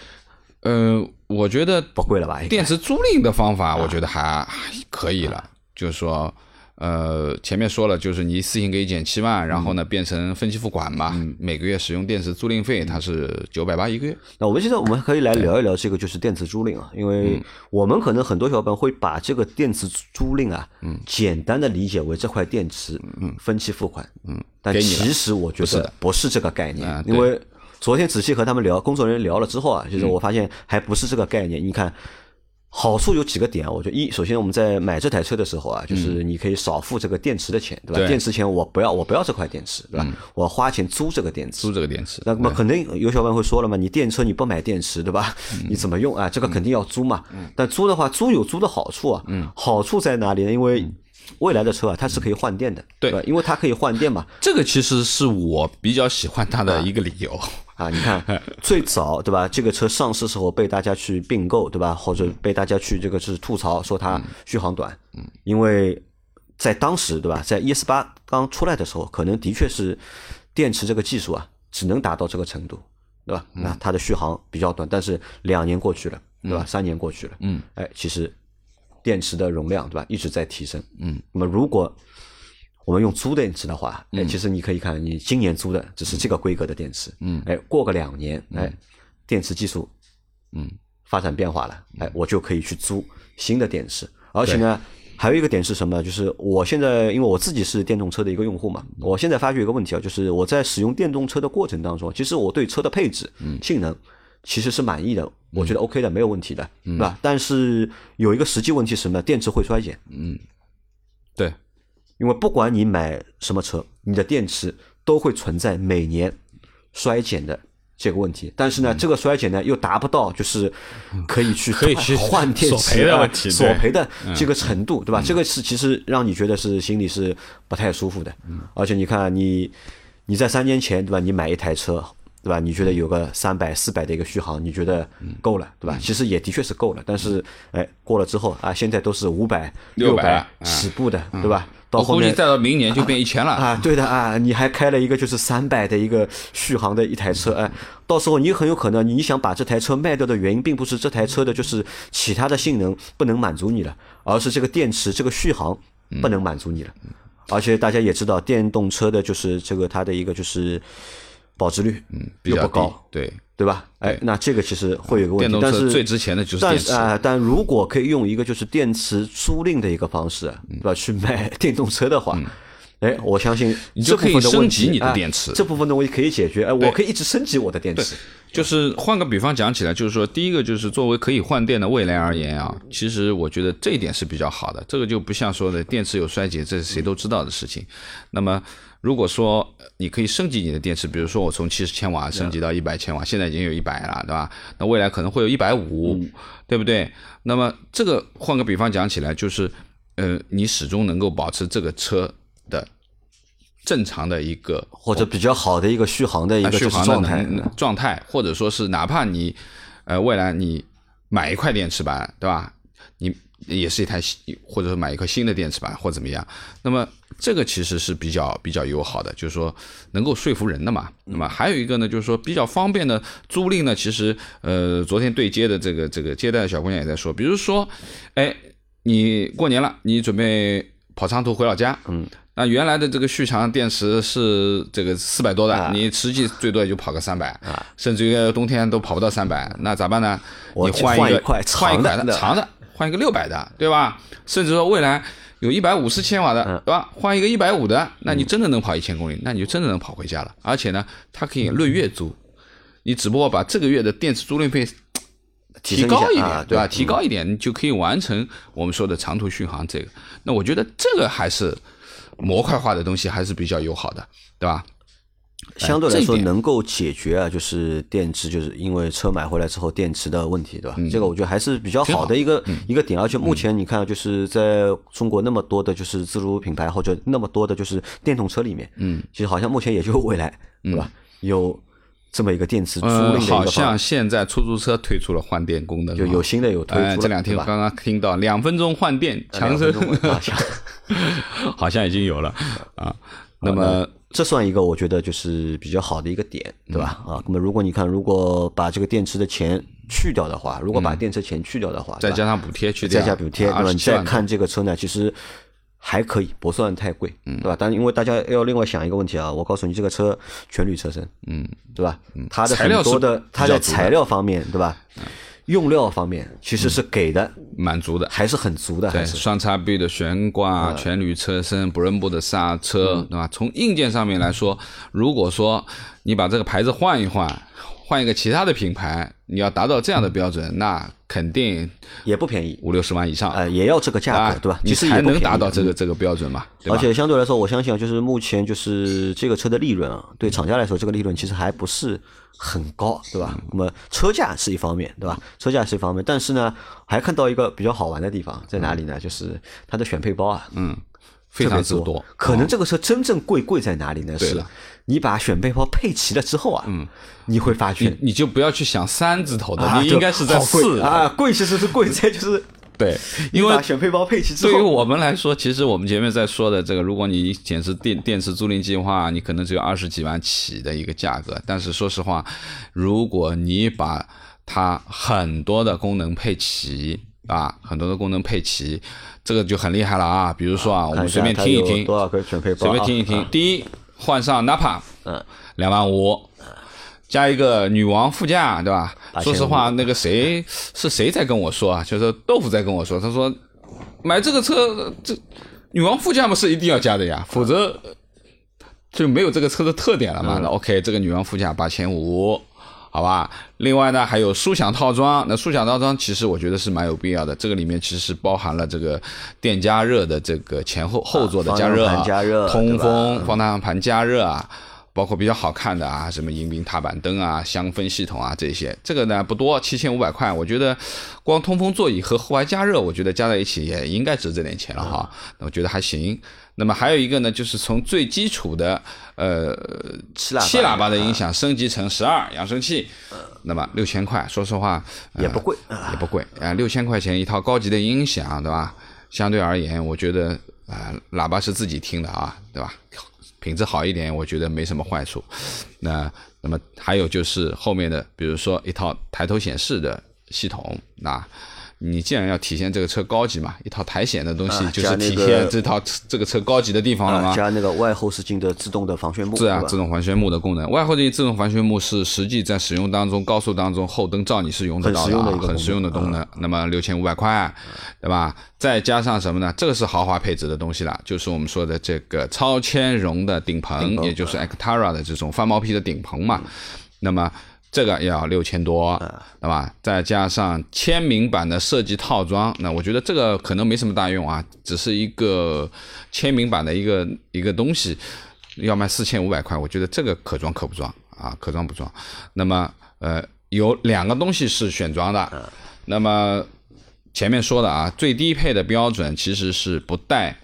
嗯，我觉得不贵了吧？电池租赁的方法，我觉得还还可以了，就是说。呃，前面说了，就是你一次性可以减七万，然后呢变成分期付款嘛，每个月使用电池租赁费它是九百八一个月。那我们现在我们可以来聊一聊这个就是电池租赁啊，因为我们可能很多小伙伴会把这个电池租赁啊，嗯，简单的理解为这块电池，嗯，分期付款，嗯，但其实我觉得不是这个概念，因为昨天仔细和他们聊，工作人员聊了之后啊，就是我发现还不是这个概念，你看。好处有几个点，我觉得一，首先我们在买这台车的时候啊，就是你可以少付这个电池的钱，对吧？电池钱我不要，我不要这块电池，对吧？我花钱租这个电池，租这个电池。那么肯定有小伙伴会说了嘛，你电车你不买电池，对吧？你怎么用啊？这个肯定要租嘛。但租的话，租有租的好处啊。好处在哪里呢？因为未来的车啊，它是可以换电的，对吧？因为它可以换电嘛。这个其实是我比较喜欢它的一个理由。啊，你看 最早对吧？这个车上市时候被大家去并购对吧？或者被大家去这个是吐槽说它续航短，嗯，因为在当时对吧，在 ES 八刚出来的时候，可能的确是电池这个技术啊，只能达到这个程度，对吧？那它的续航比较短，但是两年过去了，对吧？三年过去了，嗯，哎，其实电池的容量对吧，一直在提升，嗯，那么如果我们用租电池的话，哎，其实你可以看，你今年租的只是这个规格的电池，嗯，哎，过个两年，哎，电池技术，嗯，发展变化了，哎，我就可以去租新的电池。而且呢，还有一个点是什么？就是我现在因为我自己是电动车的一个用户嘛，我现在发觉一个问题啊，就是我在使用电动车的过程当中，其实我对车的配置、性能其实是满意的，我觉得 OK 的，没有问题的，对吧？但是有一个实际问题是什么？电池会衰减，嗯，对。因为不管你买什么车，你的电池都会存在每年衰减的这个问题。但是呢，这个衰减呢又达不到就是可以去可以去换电池 的问题，索赔的这个程度，对吧？这个是其实让你觉得是心里是不太舒服的。而且你看，你你在三年前，对吧？你买一台车。对吧？你觉得有个三百、四百的一个续航，你觉得够了，对吧？其实也的确是够了，但是哎，过了之后啊，现在都是五百、六百起步的，对吧？到后面再到明年就变一千了啊！对的啊，你还开了一个就是三百的一个续航的一台车，哎，到时候你很有可能你想把这台车卖掉的原因，并不是这台车的就是其他的性能不能满足你了，而是这个电池这个续航不能满足你了。而且大家也知道，电动车的就是这个它的一个就是。保值率嗯比较高，对对吧？哎，那这个其实会有个问题，但是最值钱的就是电池啊。但如果可以用一个就是电池租赁的一个方式，对吧？去卖 电动车的话，哎，我相信你就可以升级你的电池，这部分的问题可以解决。哎，我可以一直升级我的电池。就是换个比方讲起来，就是说，第一个就是作为可以换电的未来而言啊，其实我觉得这一点是比较好的。这个就不像说的电池有衰竭，这是谁都知道的事情。那么。如果说你可以升级你的电池，比如说我从七十千瓦升级到一百千瓦，现在已经有一百了，对吧？那未来可能会有一百五，对不对？那么这个换个比方讲起来，就是呃，你始终能够保持这个车的正常的一个或者比较好的一个续航的一个状态状态，或者说是哪怕你呃未来你买一块电池板，对吧？你也是一台或者说买一块新的电池板或怎么样，那么。这个其实是比较比较友好的，就是说能够说服人的嘛。那么还有一个呢，就是说比较方便的租赁呢，其实呃，昨天对接的这个这个接待的小姑娘也在说，比如说，哎，你过年了，你准备跑长途回老家，嗯，那原来的这个续航电池是这个四百多的，你实际最多也就跑个三百，甚至于冬天都跑不到三百，那咋办呢？你换一个换一个长的，换一个六百的，对吧？甚至说未来。有一百五十千瓦的，对吧？换一个一百五的，那你真的能跑一千公里，那你就真的能跑回家了。而且呢，它可以论月租，你只不过把这个月的电池租赁费提高一点，啊、对吧？嗯提高一点，你就可以完成我们说的长途续航。这个，那我觉得这个还是模块化的东西还是比较友好的，对吧？相对来说能够解决啊，就是电池，就是因为车买回来之后电池的问题，对吧？这个我觉得还是比较好的一个一个点，而且目前你看，就是在中国那么多的就是自主品牌或者那么多的就是电动车里面，嗯，其实好像目前也就蔚来，对吧？有这么一个电池租赁的嗯，一个好像现在出租车推出了换电功能啊，就有新的有推出这两天刚刚听到两分钟换电，强生。两分钟啊强 好像已经有了啊。那么这算一个我觉得就是比较好的一个点，对吧？啊，那么如果你看，如果把这个电池的钱去掉的话，如果把电池钱去掉的话，再加上补贴去掉，再加补贴，啊那么你27万多再看这个车呢，其实还可以，不算太贵，嗯对吧？但因为大家要另外想一个问题啊，我告诉你，这个车全铝车身，嗯，对吧？它的材料是很多的它在材料方面，对吧？用料方面其实是给的，满足的。还是很足的，还对，是双叉臂的悬挂、全铝车身、不韧部的刹车，对吧？从硬件上面来说，如果说你把这个牌子换一换，换一个其他的品牌，你要达到这样的标准，那肯定也不便宜，五六十万以上，呃，也要这个价啊格，，对吧？你其实也才能达到这个这个标准嘛？而且相对来说，我相信啊，就是目前就是这个车的利润啊，对厂家来说，这个利润其实还不是很高，对吧？那么车价是一方面，对吧？车价是一方面，但是呢，还看到一个比较好玩的地方在哪里呢？就是它的选配包啊，嗯，非常之多。可能这个车真正贵贵在哪里呢？是对了你把选配包配齐了之后啊，嗯，你会发觉。你就不要去想三字头的，啊，你应该是在四啊，贵其实是贵在就是对，因为把选配包配齐之后对于，我们来说，其实我们前面在说的这个，如果你减持电电池租赁计划，你可能只有二十几万起的一个价格。但是说实话，如果你把它很多的功能配齐啊，很多的功能配齐，这个就很厉害了啊。比如说啊，我们随便听一听，多少个选配包啊，随便听一听。第一，换上 Napa，嗯，两万五，加一个女王副驾，对吧？说实话，那个谁是谁在跟我说啊？就是豆腐在跟我说，他说买这个车，这女王副驾嘛是一定要加的呀，否则就没有这个车的特点了嘛。那 OK，这个女王副驾八千五。好吧，另外呢还有舒享套装，那舒享套装其实我觉得是蛮有必要的。这个里面其实是包含了这个电加热的这个前后后座的加热、啊加热通风、方向盘加热啊，包括比较好看的啊，什么迎宾踏板灯啊、香氛系统啊这些，这个呢不多，七千五百块，我觉得光通风座椅和后排加热，我觉得加在一起也应该值这点钱了哈。那我觉得还行。那么还有一个呢，就是从最基础的呃七喇叭七喇叭的音响升级成十二扬声器，那么六千块，说实话、呃也不贵啊也不贵啊，六千块钱一套高级的音响，对吧？相对而言，我觉得啊、喇叭是自己听的啊，对吧？品质好一点，我觉得没什么坏处。那那么还有就是后面的，比如说一套抬头显示的系统，那你既然要体现这个车高级嘛，一套苔藓的东西啊就是体现这套这个车高级的地方了吗？啊加那个外后视镜的自动的防眩目，是啊，自动防眩目的功能，外后镜自动防眩目是实际在使用当中，高速当中后灯照你是用得到很实用的很实用的功能。那么六千五百块，对吧？再加上什么呢？这个是豪华配置的东西了，就是我们说的这个超纤绒的顶棚，顶棚也就是 Actara 的这种翻毛皮的顶棚嘛。那么这个要六千多，对吧？再加上签名版的设计套装，那我觉得这个可能没什么大用啊，只是一个签名版的一个一个东西，要卖四千五百块，我觉得这个可装可不装啊，可装不装。那么呃，有两个东西是选装的，那么前面说的啊，最低配的标准其实是不带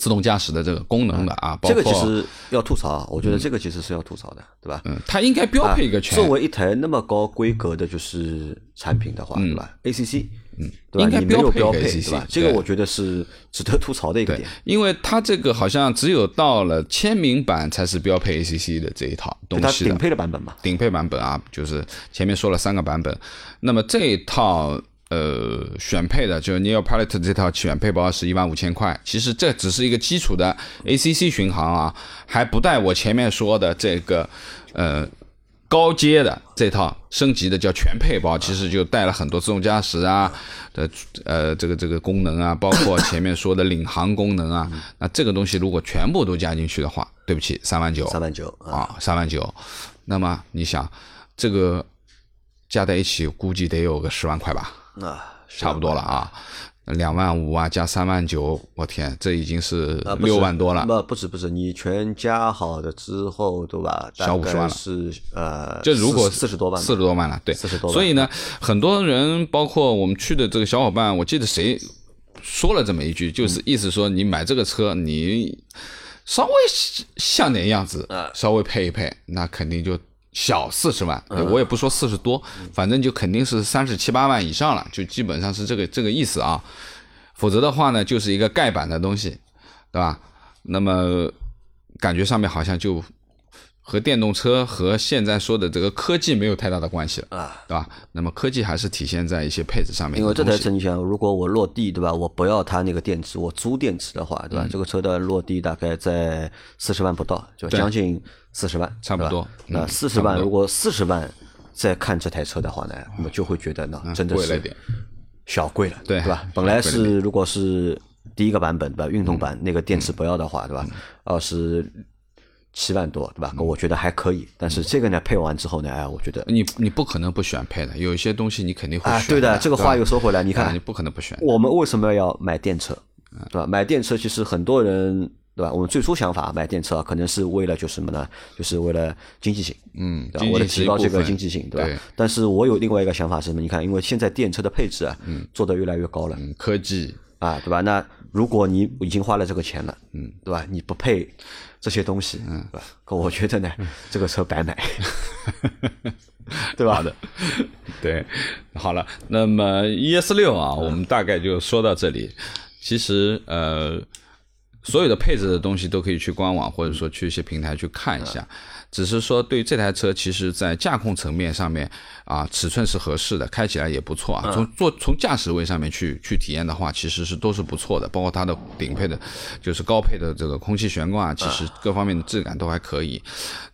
自动驾驶的这个功能的啊，包这括个其实要吐槽啊，我觉得这个其实是要吐槽的，对吧？嗯，它应该标配一个全作为一台那么高规格的就是产品的话，对吧？ACC，嗯，对吧？应该标标配？这个我觉得是值得吐槽的一个点。，因为它这个好像只有到了签名版才是标配 ACC 的这一套东西的它顶配的版本嘛，顶配版本啊，就是前面说了三个版本，那么这一套呃选配的，就是 Neo Pilot 这套选配包是一万五千块，其实这只是一个基础的 ACC 巡航啊，还不带我前面说的这个呃。高阶的这套升级的叫全配包，其实就带了很多自动驾驶啊的呃这个这个功能啊，包括前面说的领航功能啊。那这个东西如果全部都加进去的话，对不起，三万九，三万九啊，啊，三万九。那么你想，这个加在一起估计得有个十万块吧，啊，差不多了啊。两万五啊，加三万九，我天，这已经是啊六万多了。不，不是不是，你全加好的之后，对吧？小五十万了是呃，就如果四十多万吧，四十多万了，对，40多万所以呢，很多人，包括我们去的这个小伙伴，我记得谁说了这么一句，嗯就是意思说，你买这个车，你稍微像点样子，啊稍微配一配，那肯定就小四十万，嗯我也不说四十多，反正就肯定是三十七八万以上了，就基本上是这个这个意思啊。否则的话呢，就是一个盖板的东西，对吧？那么感觉上面好像就和电动车和现在说的这个科技没有太大的关系了啊，对吧？那么科技还是体现在一些配置上面因为这台车你想，如果我落地对吧，我不要它那个电池，我租电池的话，对嗯吧？这个车的落地大概在四十万不到，就将近四十万，差不多那嗯四十万，如果四十万再看这台车的话呢，那么就会觉得呢，真的是小贵了，对对吧？本来是如果是第一个版本对吧，运动嗯版那个电池不要的话，对吧？二十七万多，对吧？嗯我觉得还可以，但是这个呢配完之后呢，哎，我觉得你你不可能不选配的，有一些东西你肯定会啊，选对的，这个话又说回来，你啊看你不可能不选。我们为什么要买电车，对吧？买电车其实很多人，对吧？我们最初想法买电车啊可能是为了就是什么呢？就是为了经济性，嗯，对吧？为了提高这个经济性，对吧？对但是我有另外一个想法是什么？你看，因为现在电车的配置啊，做得越来越高了，嗯科技啊，对吧？那如果你已经花了这个钱了，嗯，对吧？你不配这些东西，嗯，对吧？可我觉得呢，这个车白买，对吧？好的，对，好了，那么 ES 六啊，我们大概就说到这里。其实呃，所有的配置的东西都可以去官网或者说去一些平台去看一下。只是说对于这台车，其实在驾控层面上面啊，尺寸是合适的，开起来也不错啊。从坐从驾驶位上面去去体验的话，其实是都是不错的，包括它的顶配的，就是高配的这个空气悬挂啊，其实各方面的质感都还可以。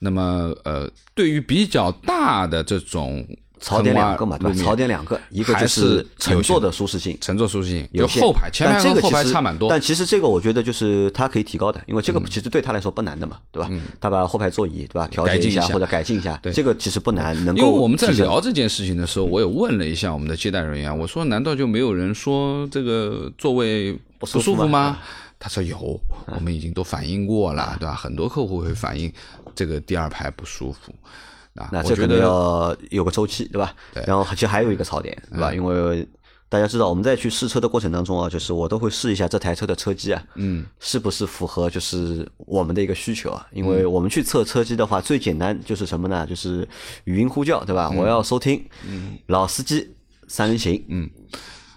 那么呃，对于比较大的这种槽点两个嘛，对吧？槽点两个，一个就是乘坐的舒适性，乘坐舒适性，有后排前但排和后这个其实排差蛮多。嗯但其实这个我觉得就是它可以提高的，因为这个其实对他来说不难的嘛，对吧？他把后排座椅对吧调节一下下或者改进一下，这个其实不难，能够因为我们在聊这件事情的时候，我也问了一下我们的接待人员，我说难道就没有人说这个座位不舒服吗？他说有，我们已经都反映过了，对吧？很多客户会反映这个第二排不舒服啊。那这可能要有个周期，对吧？对然后其实还有一个槽点，对嗯吧？因为大家知道我们在去试车的过程当中啊，就是我都会试一下这台车的车机啊，嗯，是不是符合就是我们的一个需求啊？因为嗯我们去测车机的话，最简单就是什么呢？就是语音呼叫，对吧？我要收听，嗯，老司机三人行，嗯，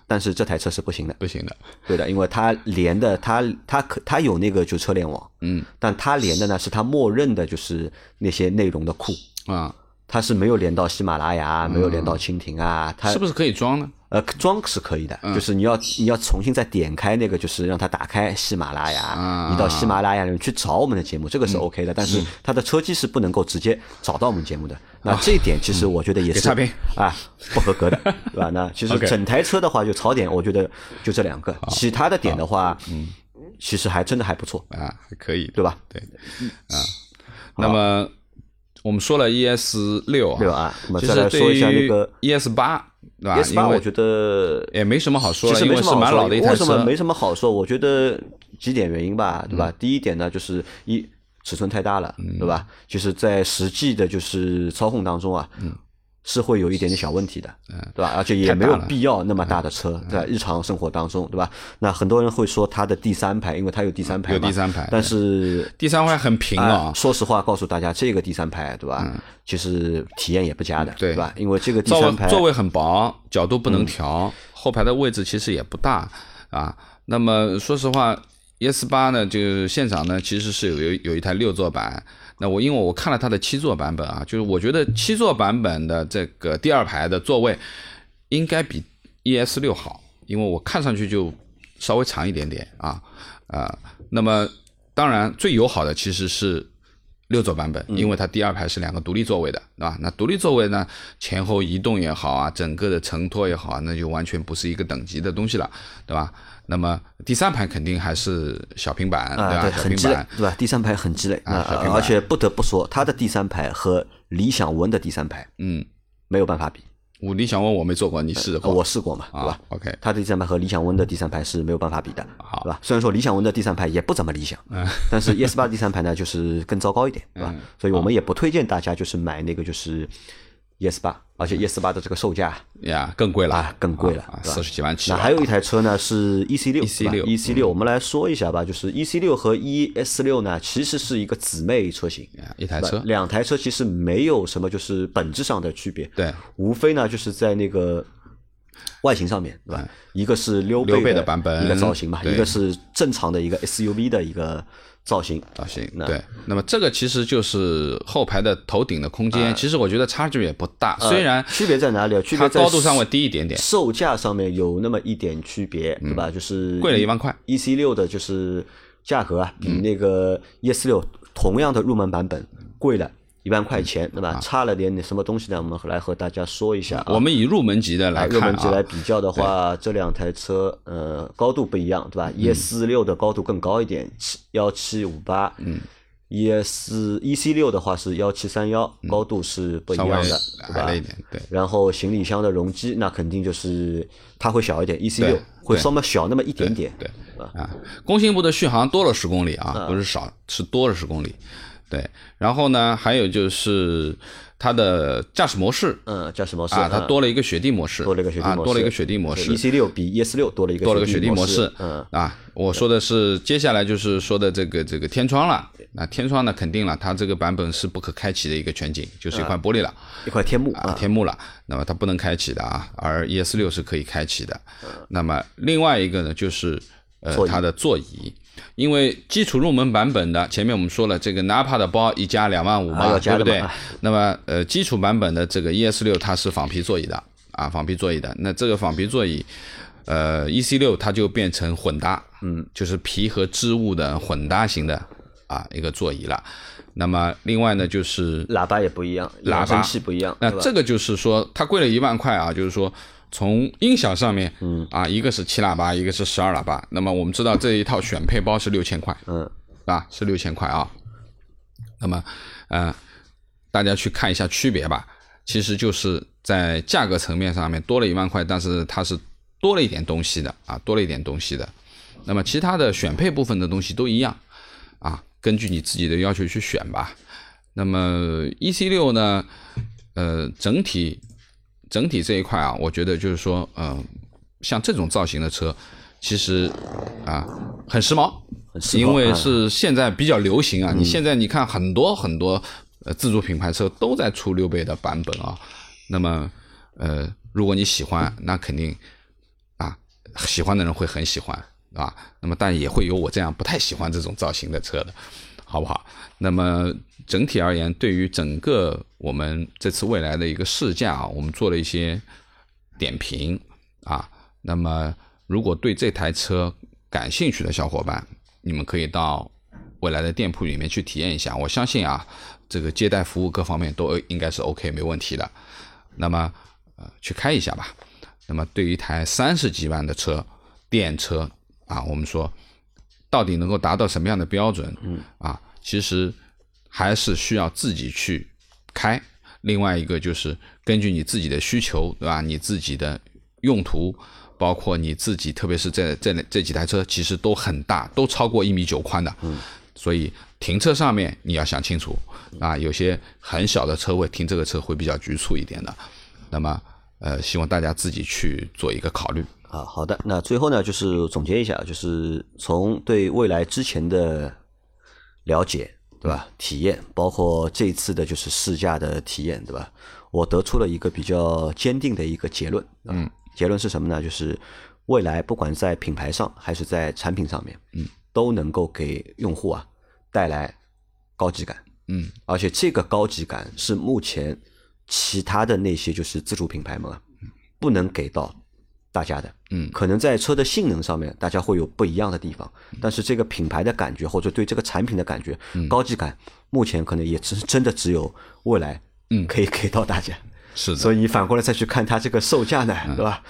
但是这台车是不行的，不行的，对的，因为它连的，它它可它有那个就车联网，嗯，但它连的呢是它默认的就是那些内容的库，啊，它是没有连到喜马拉雅，没有连到蜻蜓啊，它是不是可以装呢？呃装是可以的，就是你要你要重新再点开那个，就是让它打开喜马拉雅，你到喜马拉雅里面去找我们的节目，这个是 OK 的，但是它的车机是不能够直接找到我们节目的。那这一点其实我觉得也是啊，不合格的，对吧？那其实整台车的话，就槽点，我觉得就这两个，其他的点的话，嗯，其实还真的还不错，啊，还可以，对吧？对，啊，那么我们说了 ES 六啊，对吧？那么其再来说实对于一下那个 ES 八，对吧？ES 八，我觉得也没什么好说了，其实因为是蛮没什么好说老的一台车，为什么没什么好说？我觉得几点原因吧，对吧？第一点呢，就是一尺寸太大了，对吧？就是，在实际的就是操控当中啊，是会有一点点小问题的，对吧？而且也没有必要那么大的车，在日常生活当中，对吧？那很多人会说它的第三排，因为它有第三排嘛，有第三排但是第三排很平啊啊，，说实话，告诉大家，这个第三排，对吧？其实体验也不佳的，对吧？因为这个第三排座位很薄，角度嗯不能调，后排的位置其实也不大啊。那么说实话，ES 八呢，就是现场呢其实是有有有一台六座版。那我因为我看了它的七座版本啊，就是我觉得七座版本的这个第二排的座位应该比 ES 六好，因为我看上去就稍微长一点点啊啊。那么当然最友好的其实是六座版本，因为它第二排是两个独立座位的，对吧？那独立座位呢，前后移动也好啊，整个的承托也好啊，那就完全不是一个等级的东西了，对吧？那么第三排肯定还是小平板，对，吧？很鸡肋小平板，，对吧？第三排很鸡肋啊而且不得不说，它的第三排和理想 ONE 的第三排嗯，没有办法比，我理想 ONE 我没做过，你试呃过？我试过嘛，对吧啊？OK，它的第三排和理想 ONE 的第三排是没有办法比的，好对吧？虽然说理想 ONE 的第三排也不怎么理想，但是 ES 八第三排呢就是更糟糕一点，对吧？所以我们也不推荐大家就是买那个就是 ES 八，而且 ES 八的这个售价呀，更贵了啊更贵了四十几万起。那还有一台车呢是 EC 六，E C 六，EC 六，我们来说一下吧，就是 EC 六和 ES 六呢其实是一个姊妹车型。一台车，两台车其实没有什么就是本质上的区别，对，无非呢就是在那个外形上面，对吧？一个是溜溜背的的版本一个造型嘛，一个是正常的一个 SUV 的一个造型。造型对。那么这个其实就是后排的头顶的空啊间，其实我觉得差距也不大，虽然区别在哪里啊？区别在高度上会低一点点，售价上面有那么一点区别，对吧？就是贵了一万块。EC 六的就是价格啊，比那个 ES 六同样的入门版本贵了一万块钱，对吧？差了点什么东西呢？我们来和大家说一下啊。我们以入门级的啊来看入门级来啊，比较的话，这两台车呃高度不一样，对吧？ES 六的高度更高一点，七幺七五八，嗯，ES EC 六的话是幺七三幺，高度是不一样的，对吧对。然后行李箱的容积那肯定就是它会小一点，EC 六会稍微小那么一点点，对啊，工信部的续航多了十公里啊，不是少，是多了十公里。对，然后呢，还有就是它的驾驶模式嗯，驾驶模式啊，它嗯多了一个雪地模式，多了一个雪地啊，模式，多了一个雪地模式。，EC 六比 ES 六多了一个多了个雪地地模式，嗯，啊，我说的是接下来就是说的这个这个天窗了。那天窗呢，肯定了，它这个版本是不可开启的一个全景，就是一块玻璃了一块天幕啊，啊，天幕了。那么它不能开启的啊，而 ES 六是可以开启的。那么另外一个呢，就是呃它的座椅。因为基础入门版本的，前面我们说了，这个 Napa 的包一加两万五嘛，对不对？那么呃，基础版本的这个 ES 六它是仿皮座椅的啊，仿皮座椅的。那这个仿皮座椅，呃，EC 六它就变成混搭，嗯，就是皮和织物的混搭型的啊一个座椅了。那么另外呢，就是喇叭也不一样，喇叭器不一样，那这个就是说，它贵了一万块啊，就是说从音响上面，嗯啊，一个是七喇叭，一个是十二喇叭。那么我们知道这一套选配包是六千块，嗯，啊，是六千块啊。那么，呃，大家去看一下区别吧。其实就是在价格层面上面多了一万块，但是它是多了一点东西的啊，多了一点东西的。那么其他的选配部分的东西都一样啊，根据你自己的要求去选吧。那么 E C 六呢，呃，整体整体这一块啊，我觉得就是说，呃，像这种造型的车，其实啊很时髦，时髦因为啊是现在比较流行啊。你现在你看很多很多呃自主品牌车都在出六倍的版本啊。那么呃，如果你喜欢，那肯定啊喜欢的人会很喜欢啊。那么但也会有我这样不太喜欢这种造型的车的，好不好？那么整体而言，对于整个我们这次未来的一个试驾啊，我们做了一些点评啊。那么如果对这台车感兴趣的小伙伴，你们可以到未来的店铺里面去体验一下。我相信啊，这个接待服务各方面都应该是 OK 没问题的。那么呃，去开一下吧。那么对于一台三十几万的车，电车啊，我们说到底能够达到什么样的标准？嗯啊，其实还是需要自己去开。另外一个就是根据你自己的需求，对吧？你自己的用途，包括你自己，特别是这这这几台车，其实都很大，都超过一米九宽的。嗯，所以停车上面你要想清楚啊，有些很小的车位停这个车会比较局促一点的。那么呃，希望大家自己去做一个考虑。啊，好的，那最后呢，就是总结一下，就是从对未来之前的了解，对吧？体验，包括这一次的就是试驾的体验，对吧？我得出了一个比较坚定的一个结论，嗯，结论是什么呢？就是未来不管在品牌上还是在产品上面，嗯，都能够给用户啊带来高级感，嗯，而且这个高级感是目前其他的那些就是自主品牌们啊不能给到大家的。嗯可能在车的性能上面，大家会有不一样的地方，但是这个品牌的感觉或者对这个产品的感觉，高级感，目前可能也只真的只有未来，嗯可以给到大家。是的，所以你反过来再去看它这个售价呢，对吧？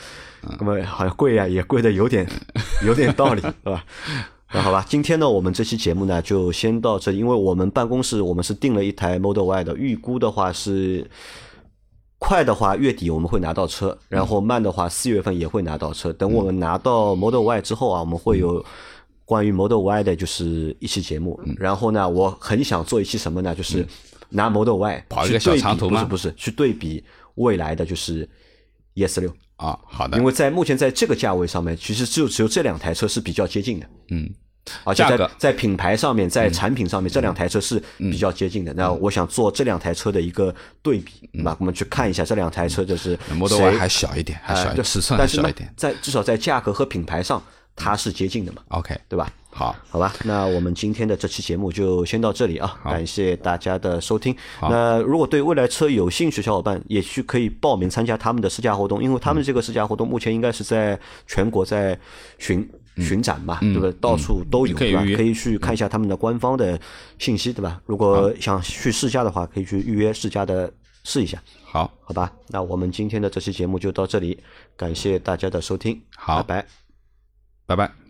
那么好像贵呀、也贵的有点 有点道理，对吧？那好吧，今天呢，我们这期节目呢就先到这里，因为我们办公室我们是订了一台 Model Y 的，预估的话是快的话，月底我们会拿到车，然后慢的话，四月份也会拿到车。等我们拿到 Model Y 之后啊，我们会有关于 Model Y 的就是一期节目。然后呢，我很想做一期什么呢？就是拿 Model Y 跑一个小长途吗？不是不是，去对比未来的就是 ES 六啊。好的，因为在目前在这个价位上面，其实就只有这两台车是比较接近的。嗯。而且在在品牌上面，在产品上面，这两台车是比较接近的。那我想做这两台车的一个对比，那我们去看一下这两台车，就是 Model Y 还小一点，还小一点，尺寸还小一点，在至少在价格和品牌上，它是接近的嘛？OK，对吧？好，好吧，那我们今天的这期节目就先到这里啊，感谢大家的收听。那如果对未来车有兴趣，小伙伴也去可以报名参加他们的试驾活动，因为他们这个试驾活动目前应该是在全国在巡。巡展嘛，对吧？到处都有，对吧？可以去看一下他们的官方的信息，对吧？如果想去试驾的话，可以去预约试驾的试一下。好，好吧，那我们今天的这期节目就到这里，感谢大家的收听，好，拜拜，拜拜。